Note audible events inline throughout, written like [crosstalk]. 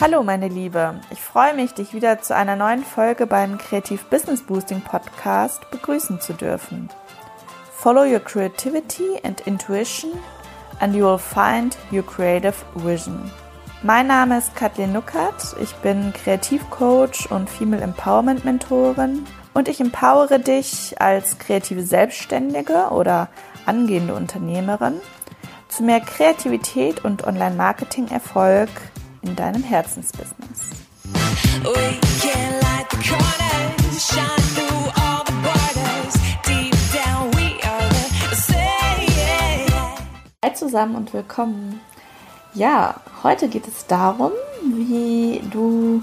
Hallo meine Liebe, ich freue mich, dich wieder zu einer neuen Folge beim Kreativ Business Boosting Podcast begrüßen zu dürfen. Follow your creativity and intuition and you will find your creative vision. Mein Name ist Kathleen Nuckert, ich bin Kreativcoach und Female Empowerment Mentorin und ich empowere dich als kreative Selbstständige oder angehende Unternehmerin zu mehr Kreativität und Online-Marketing-Erfolg in deinem Herzensbusiness. Hi zusammen und willkommen. Ja, heute geht es darum, wie du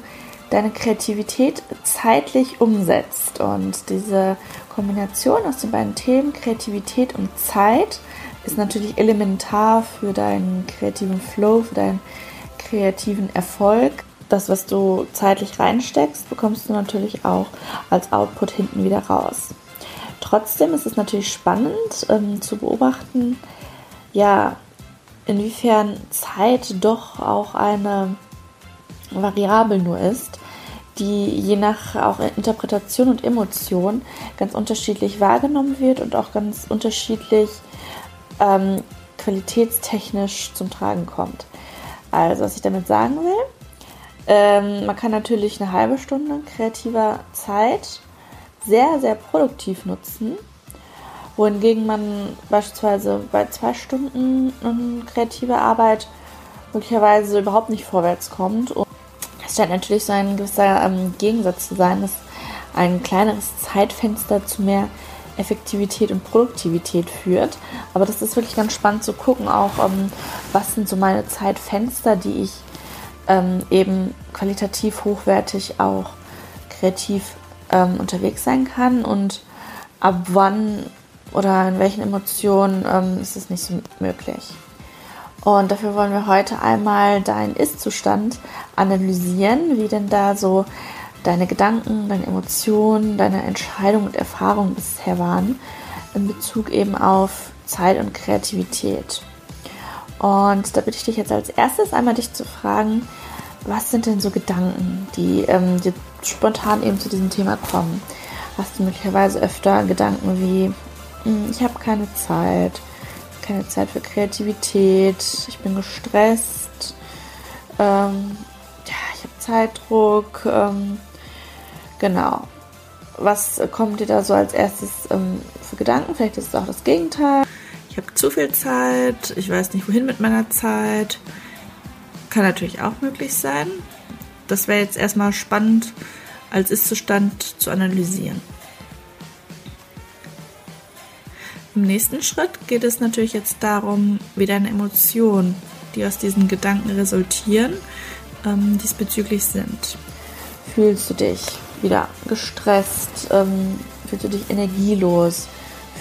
deine Kreativität zeitlich umsetzt. Und diese Kombination aus den beiden Themen, Kreativität und Zeit, ist natürlich elementar für deinen kreativen Flow, für deinen kreativen Erfolg. Das, was du zeitlich reinsteckst, bekommst du natürlich auch als Output hinten wieder raus. Trotzdem ist es natürlich spannend ähm, zu beobachten, ja, inwiefern Zeit doch auch eine Variable nur ist, die je nach auch Interpretation und Emotion ganz unterschiedlich wahrgenommen wird und auch ganz unterschiedlich ähm, qualitätstechnisch zum Tragen kommt. Also, was ich damit sagen will, ähm, man kann natürlich eine halbe Stunde kreativer Zeit sehr, sehr produktiv nutzen, wohingegen man beispielsweise bei zwei Stunden kreativer Arbeit möglicherweise überhaupt nicht vorwärts kommt. Und es scheint natürlich so ein gewisser ähm, Gegensatz zu sein, dass ein kleineres Zeitfenster zu mehr Effektivität und Produktivität führt. Aber das ist wirklich ganz spannend zu gucken, auch ähm, was sind so meine Zeitfenster, die ich ähm, eben qualitativ hochwertig auch kreativ ähm, unterwegs sein kann und ab wann oder in welchen Emotionen ähm, ist es nicht so möglich. Und dafür wollen wir heute einmal deinen Ist-Zustand analysieren, wie denn da so deine Gedanken, deine Emotionen, deine Entscheidungen und Erfahrungen bisher waren in Bezug eben auf Zeit und Kreativität. Und da bitte ich dich jetzt als erstes einmal dich zu fragen, was sind denn so Gedanken, die ähm, dir spontan eben zu diesem Thema kommen? Hast du möglicherweise öfter Gedanken wie, ich habe keine Zeit, keine Zeit für Kreativität, ich bin gestresst, ähm, ja, ich habe Zeitdruck, ähm, genau. Was kommt dir da so als erstes ähm, für Gedanken? Vielleicht ist es auch das Gegenteil. Ich habe zu viel Zeit, ich weiß nicht wohin mit meiner Zeit. Kann natürlich auch möglich sein. Das wäre jetzt erstmal spannend als Ist-Zustand zu analysieren. Im nächsten Schritt geht es natürlich jetzt darum, wie deine Emotionen, die aus diesen Gedanken resultieren, ähm, diesbezüglich sind. Fühlst du dich wieder gestresst? Ähm, fühlst du dich energielos?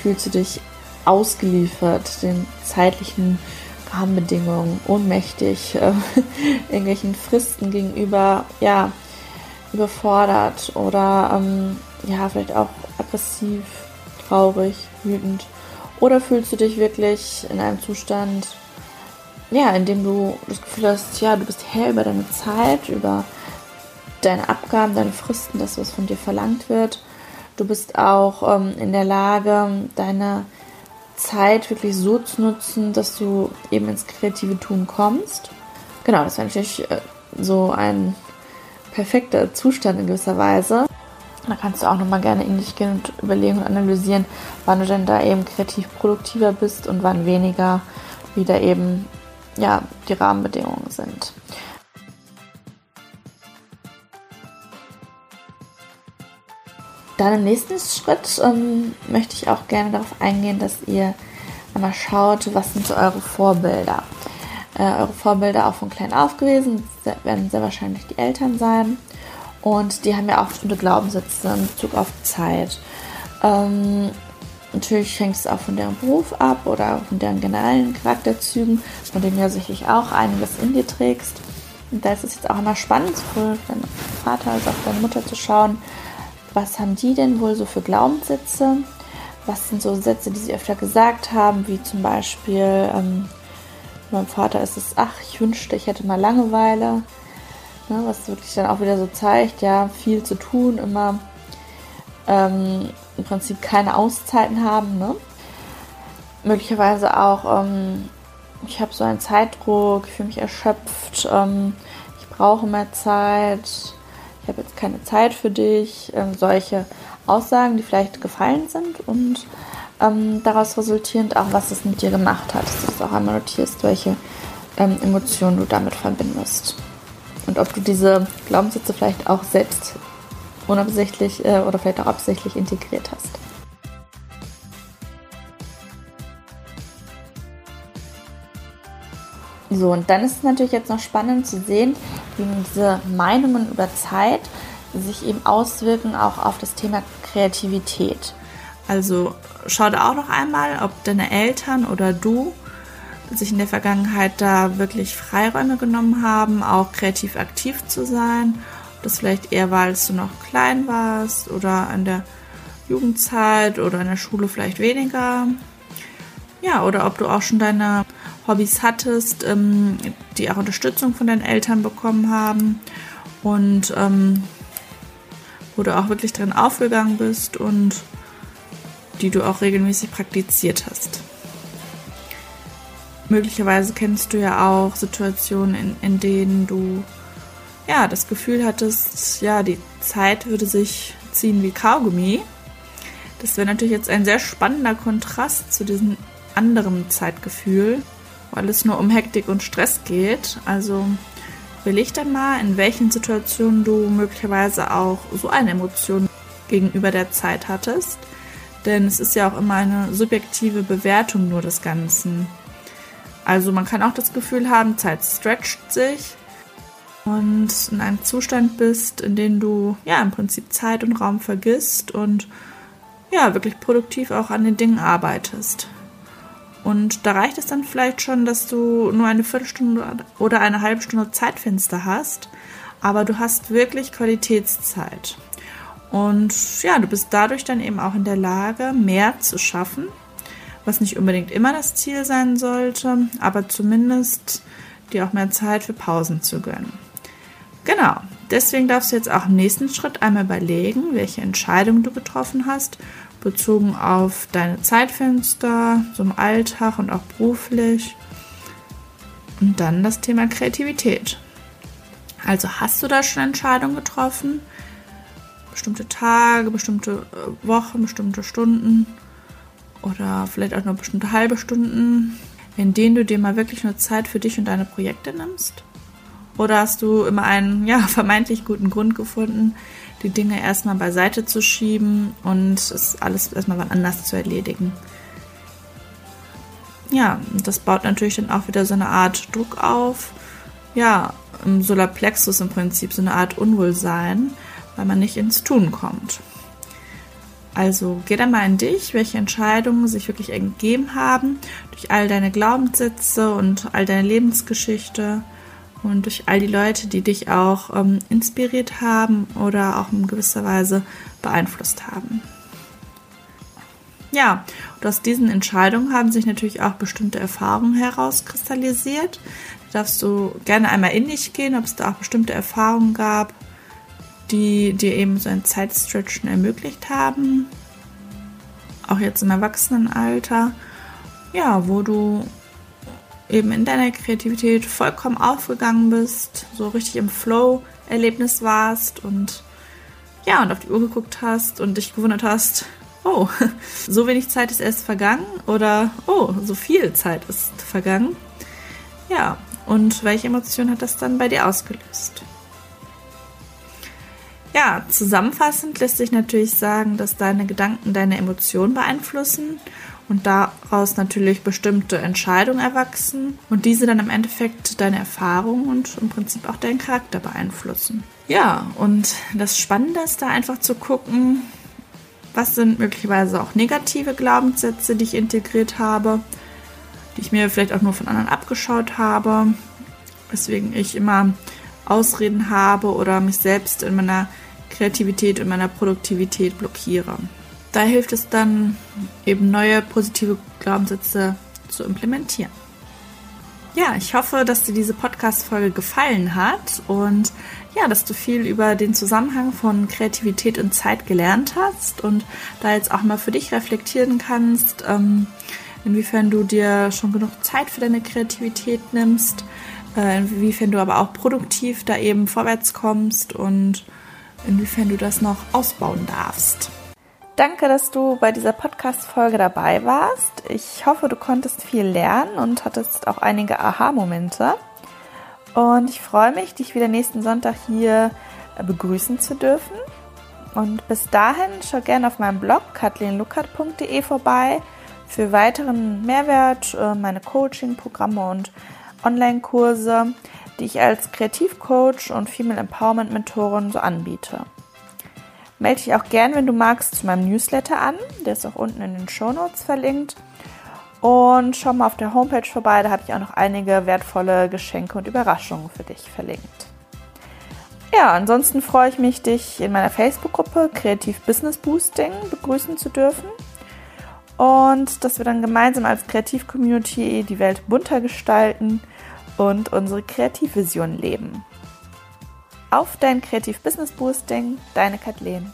Fühlst du dich ausgeliefert den zeitlichen Rahmenbedingungen, ohnmächtig, [laughs] äh, irgendwelchen Fristen gegenüber, ja, überfordert oder ähm, ja, vielleicht auch aggressiv, traurig, wütend? Oder fühlst du dich wirklich in einem Zustand, ja, in dem du das Gefühl hast, ja, du bist Herr über deine Zeit, über deine Abgaben, deine Fristen, das, was von dir verlangt wird. Du bist auch ähm, in der Lage, deine Zeit wirklich so zu nutzen, dass du eben ins kreative Tun kommst. Genau, das wäre natürlich äh, so ein perfekter Zustand in gewisser Weise. Da kannst du auch nochmal gerne in dich gehen und überlegen und analysieren, wann du denn da eben kreativ produktiver bist und wann weniger, wie da eben ja, die Rahmenbedingungen sind. Dann im nächsten Schritt ähm, möchte ich auch gerne darauf eingehen, dass ihr einmal schaut, was sind so eure Vorbilder. Äh, eure Vorbilder auch von klein auf gewesen, werden sehr wahrscheinlich die Eltern sein. Und die haben ja auch bestimmte Glaubenssätze in Bezug auf Zeit. Ähm, natürlich hängt es auch von deren Beruf ab oder von deren generellen Charakterzügen, von denen ja sicherlich auch einiges in dir trägst. Und da ist es jetzt auch immer spannend, sowohl deinen Vater als auch deine Mutter zu schauen, was haben die denn wohl so für Glaubenssätze? Was sind so Sätze, die sie öfter gesagt haben, wie zum Beispiel, ähm, meinem Vater ist es, ach, ich wünschte, ich hätte mal Langeweile. Ne, was wirklich dann auch wieder so zeigt, ja, viel zu tun, immer ähm, im Prinzip keine Auszeiten haben. Ne? Möglicherweise auch, ähm, ich habe so einen Zeitdruck, ich fühle mich erschöpft, ähm, ich brauche mehr Zeit, ich habe jetzt keine Zeit für dich. Ähm, solche Aussagen, die vielleicht gefallen sind und ähm, daraus resultierend auch, was es mit dir gemacht hat. Dass du das auch einmal notierst, welche ähm, Emotionen du damit verbindest. Und ob du diese Glaubenssätze vielleicht auch selbst unabsichtlich äh, oder vielleicht auch absichtlich integriert hast. So, und dann ist es natürlich jetzt noch spannend zu sehen, wie diese Meinungen über Zeit sich eben auswirken auch auf das Thema Kreativität. Also schau da auch noch einmal, ob deine Eltern oder du sich in der Vergangenheit da wirklich Freiräume genommen haben, auch kreativ aktiv zu sein. Das vielleicht eher war, als du noch klein warst oder an der Jugendzeit oder in der Schule vielleicht weniger. Ja, oder ob du auch schon deine Hobbys hattest, ähm, die auch Unterstützung von deinen Eltern bekommen haben und ähm, wo du auch wirklich drin aufgegangen bist und die du auch regelmäßig praktiziert hast. Möglicherweise kennst du ja auch Situationen, in, in denen du ja das Gefühl hattest, ja, die Zeit würde sich ziehen wie Kaugummi. Das wäre natürlich jetzt ein sehr spannender Kontrast zu diesem anderen Zeitgefühl, weil es nur um Hektik und Stress geht. Also überleg dann mal, in welchen Situationen du möglicherweise auch so eine Emotion gegenüber der Zeit hattest. Denn es ist ja auch immer eine subjektive Bewertung nur des Ganzen. Also man kann auch das Gefühl haben, Zeit stretcht sich und in einem Zustand bist, in dem du ja im Prinzip Zeit und Raum vergisst und ja wirklich produktiv auch an den Dingen arbeitest. Und da reicht es dann vielleicht schon, dass du nur eine Viertelstunde oder eine halbe Stunde Zeitfenster hast, aber du hast wirklich Qualitätszeit. Und ja, du bist dadurch dann eben auch in der Lage, mehr zu schaffen, was nicht unbedingt immer das Ziel sein sollte, aber zumindest dir auch mehr Zeit für Pausen zu gönnen. Genau, deswegen darfst du jetzt auch im nächsten Schritt einmal überlegen, welche Entscheidung du getroffen hast bezogen auf deine Zeitfenster, so im Alltag und auch beruflich. Und dann das Thema Kreativität. Also hast du da schon Entscheidungen getroffen? Bestimmte Tage, bestimmte äh, Wochen, bestimmte Stunden oder vielleicht auch nur bestimmte halbe Stunden, in denen du dir mal wirklich nur Zeit für dich und deine Projekte nimmst? Oder hast du immer einen [laughs] ja, vermeintlich guten Grund gefunden, die Dinge erstmal beiseite zu schieben und es alles erstmal anders zu erledigen. Ja, das baut natürlich dann auch wieder so eine Art Druck auf. Ja, im Solarplexus im Prinzip so eine Art Unwohlsein, weil man nicht ins Tun kommt. Also geh dann mal in dich, welche Entscheidungen sich wirklich ergeben haben durch all deine Glaubenssätze und all deine Lebensgeschichte und durch all die Leute, die dich auch ähm, inspiriert haben oder auch in gewisser Weise beeinflusst haben. Ja, und aus diesen Entscheidungen haben sich natürlich auch bestimmte Erfahrungen herauskristallisiert. Da darfst du gerne einmal in dich gehen, ob es da auch bestimmte Erfahrungen gab, die dir eben so ein Zeitstretchen ermöglicht haben. Auch jetzt im Erwachsenenalter. Ja, wo du eben in deiner Kreativität vollkommen aufgegangen bist, so richtig im Flow-Erlebnis warst und ja, und auf die Uhr geguckt hast und dich gewundert hast, oh, [laughs] so wenig Zeit ist erst vergangen oder oh, so viel Zeit ist vergangen. Ja, und welche Emotion hat das dann bei dir ausgelöst? Ja, zusammenfassend lässt sich natürlich sagen, dass deine Gedanken deine Emotionen beeinflussen und daraus natürlich bestimmte Entscheidungen erwachsen und diese dann im Endeffekt deine Erfahrungen und im Prinzip auch deinen Charakter beeinflussen. Ja, und das Spannende ist da einfach zu gucken, was sind möglicherweise auch negative Glaubenssätze, die ich integriert habe, die ich mir vielleicht auch nur von anderen abgeschaut habe, weswegen ich immer Ausreden habe oder mich selbst in meiner Kreativität und meiner Produktivität blockiere. Da hilft es dann, eben neue positive Glaubenssätze zu implementieren. Ja, ich hoffe, dass dir diese Podcast-Folge gefallen hat und ja, dass du viel über den Zusammenhang von Kreativität und Zeit gelernt hast und da jetzt auch mal für dich reflektieren kannst, ähm, inwiefern du dir schon genug Zeit für deine Kreativität nimmst, äh, inwiefern du aber auch produktiv da eben vorwärts kommst und inwiefern du das noch ausbauen darfst. Danke, dass du bei dieser Podcast-Folge dabei warst. Ich hoffe, du konntest viel lernen und hattest auch einige Aha-Momente. Und ich freue mich, dich wieder nächsten Sonntag hier begrüßen zu dürfen. Und bis dahin schau gerne auf meinem Blog kathleenluckert.de vorbei für weiteren Mehrwert, äh, meine Coaching-Programme und Online-Kurse, die ich als Kreativcoach und Female Empowerment Mentorin so anbiete. Melde dich auch gern, wenn du magst, zu meinem Newsletter an. Der ist auch unten in den Show Notes verlinkt. Und schau mal auf der Homepage vorbei, da habe ich auch noch einige wertvolle Geschenke und Überraschungen für dich verlinkt. Ja, ansonsten freue ich mich, dich in meiner Facebook-Gruppe Kreativ Business Boosting begrüßen zu dürfen. Und dass wir dann gemeinsam als Kreativ-Community die Welt bunter gestalten und unsere Kreativvision leben. Auf dein Kreativ Business Boosting, deine Kathleen.